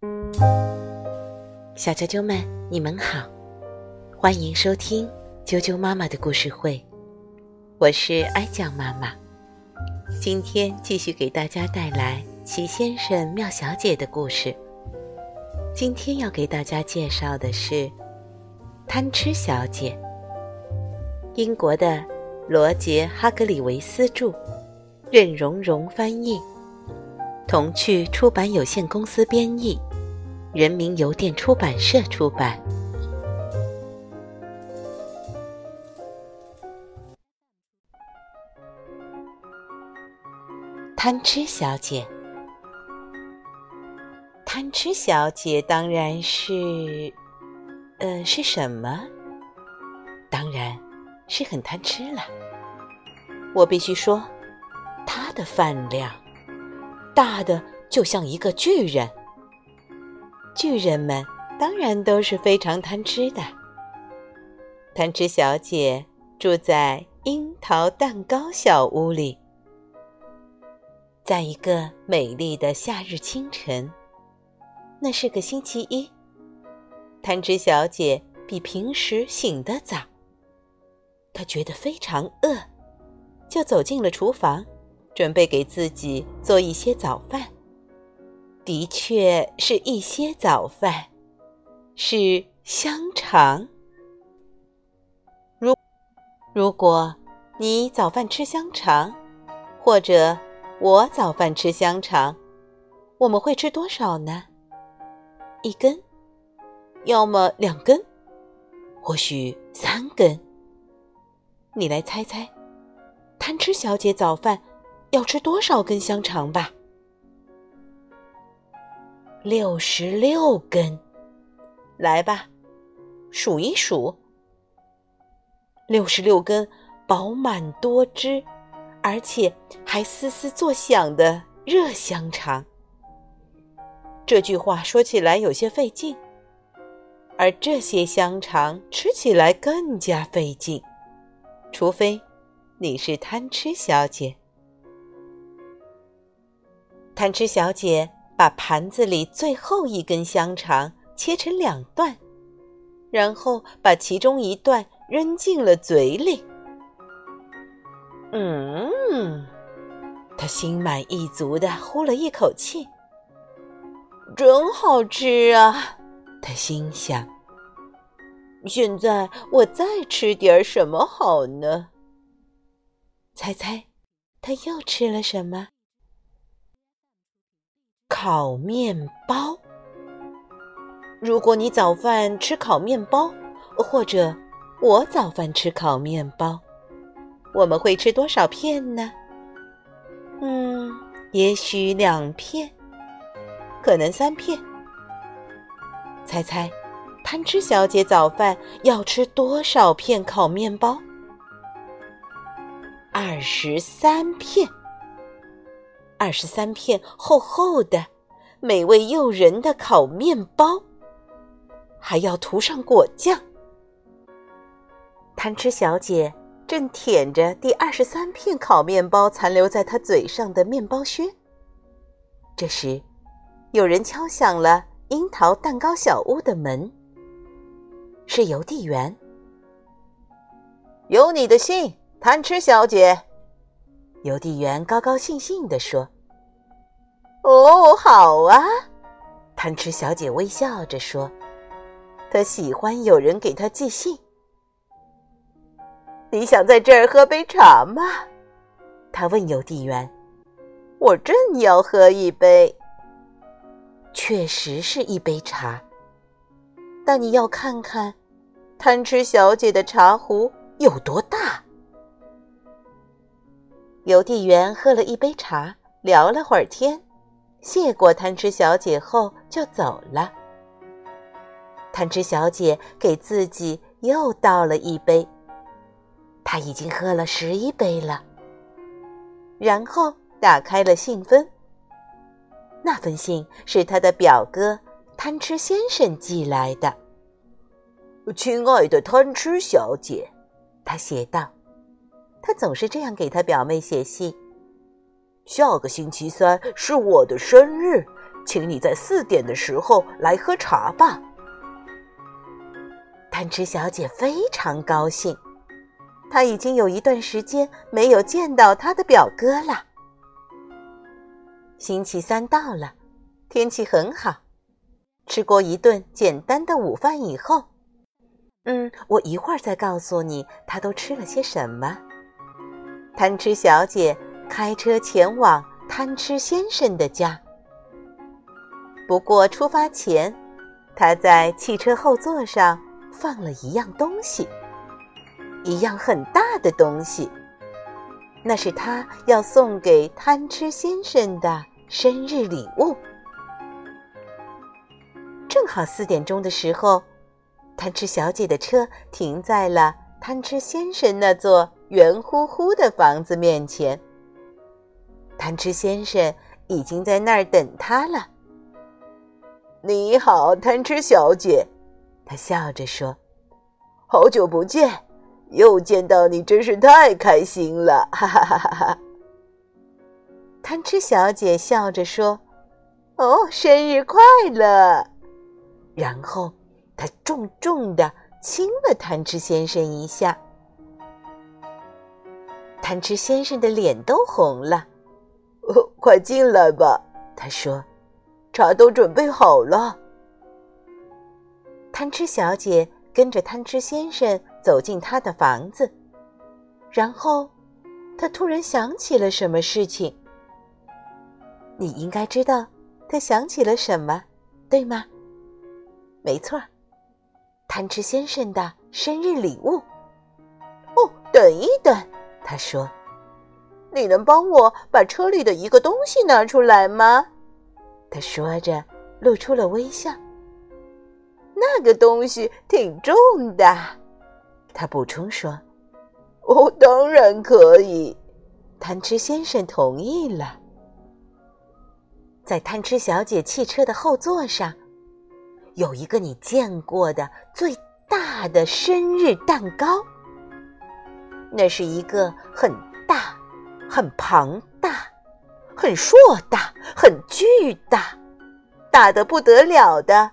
小啾啾们，你们好，欢迎收听啾啾妈妈的故事会，我是哀酱妈妈。今天继续给大家带来齐先生、妙小姐的故事。今天要给大家介绍的是贪吃小姐，英国的罗杰·哈格里维斯著，任荣荣翻译，童趣出版有限公司编译。人民邮电出版社出版。贪吃小姐，贪吃小姐当然是，呃，是什么？当然是很贪吃了。我必须说，她的饭量大的就像一个巨人。巨人们当然都是非常贪吃的。贪吃小姐住在樱桃蛋糕小屋里。在一个美丽的夏日清晨，那是个星期一。贪吃小姐比平时醒得早。她觉得非常饿，就走进了厨房，准备给自己做一些早饭。的确是一些早饭，是香肠。如如果你早饭吃香肠，或者我早饭吃香肠，我们会吃多少呢？一根，要么两根，或许三根。你来猜猜，贪吃小姐早饭要吃多少根香肠吧？六十六根，来吧，数一数。六十六根饱满多汁，而且还嘶嘶作响的热香肠。这句话说起来有些费劲，而这些香肠吃起来更加费劲，除非你是贪吃小姐。贪吃小姐。把盘子里最后一根香肠切成两段，然后把其中一段扔进了嘴里。嗯，他心满意足的呼了一口气，真好吃啊！他心想。现在我再吃点什么好呢？猜猜，他又吃了什么？烤面包。如果你早饭吃烤面包，或者我早饭吃烤面包，我们会吃多少片呢？嗯，也许两片，可能三片。猜猜，贪吃小姐早饭要吃多少片烤面包？二十三片。二十三片厚厚的、美味诱人的烤面包，还要涂上果酱。贪吃小姐正舔着第二十三片烤面包残留在她嘴上的面包屑。这时，有人敲响了樱桃蛋糕小屋的门。是邮递员。有你的信，贪吃小姐。邮递员高高兴兴地说：“哦，好啊！”贪吃小姐微笑着说：“她喜欢有人给她寄信。”你想在这儿喝杯茶吗？她问邮递员。“我正要喝一杯。”确实是一杯茶，但你要看看贪吃小姐的茶壶有多大。邮递员喝了一杯茶，聊了会儿天，谢过贪吃小姐后就走了。贪吃小姐给自己又倒了一杯，她已经喝了十一杯了。然后打开了信封，那封信是他的表哥贪吃先生寄来的。亲爱的贪吃小姐，他写道。他总是这样给他表妹写信。下个星期三是我的生日，请你在四点的时候来喝茶吧。”贪吃小姐非常高兴，她已经有一段时间没有见到她的表哥了。星期三到了，天气很好。吃过一顿简单的午饭以后，嗯，我一会儿再告诉你她都吃了些什么。贪吃小姐开车前往贪吃先生的家，不过出发前，她在汽车后座上。放了一样东西，一样很大的东西，那是他要送给贪吃先生的生日礼物。正好四点钟的时候，贪吃小姐的车停在了贪吃先生那座圆乎乎的房子面前。贪吃先生已经在那儿等他了。你好，贪吃小姐。他笑着说：“好久不见，又见到你真是太开心了！”哈哈哈哈哈。贪吃小姐笑着说：“哦，生日快乐！”然后她重重的亲了贪吃先生一下。贪吃先生的脸都红了。“哦，快进来吧。”他说，“茶都准备好了。”贪吃小姐跟着贪吃先生走进他的房子，然后，他突然想起了什么事情。你应该知道，他想起了什么，对吗？没错，贪吃先生的生日礼物。哦，等一等，他说：“你能帮我把车里的一个东西拿出来吗？”他说着，露出了微笑。那个东西挺重的，他补充说：“哦，当然可以。”贪吃先生同意了。在贪吃小姐汽车的后座上，有一个你见过的最大的生日蛋糕。那是一个很大、很庞大、很硕大、很巨大、大的不得了的。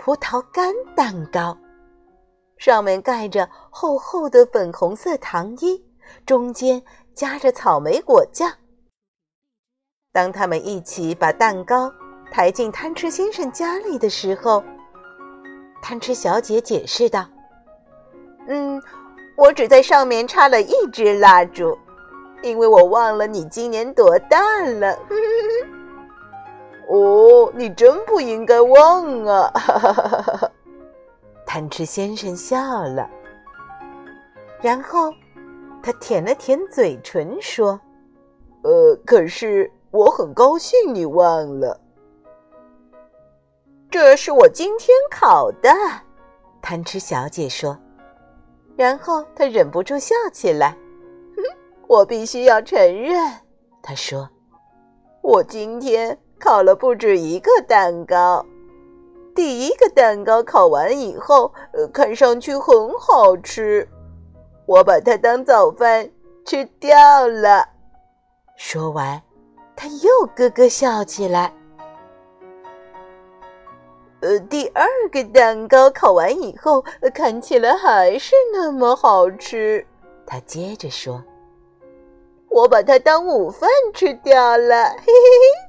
葡萄干蛋糕，上面盖着厚厚的粉红色糖衣，中间夹着草莓果酱。当他们一起把蛋糕抬进贪吃先生家里的时候，贪吃小姐解释道：“嗯，我只在上面插了一支蜡烛，因为我忘了你今年多大了。”哦，你真不应该忘啊！哈哈哈哈哈。贪吃先生笑了，然后他舔了舔嘴唇，说：“呃，可是我很高兴你忘了。这是我今天烤的。”贪吃小姐说，然后他忍不住笑起来。我必须要承认，他说：“我今天。”烤了不止一个蛋糕，第一个蛋糕烤完以后，呃，看上去很好吃，我把它当早饭吃掉了。说完，他又咯咯笑起来。呃，第二个蛋糕烤完以后，看起来还是那么好吃。他接着说：“我把它当午饭吃掉了。”嘿嘿嘿。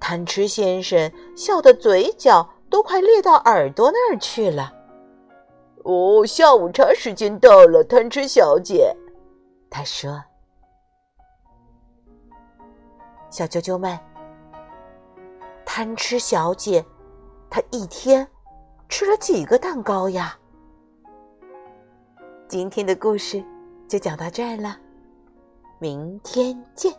贪吃先生笑得嘴角都快裂到耳朵那儿去了。哦，下午茶时间到了，贪吃小姐，他说：“小啾啾们，贪吃小姐，他一天吃了几个蛋糕呀？”今天的故事就讲到这儿了，明天见。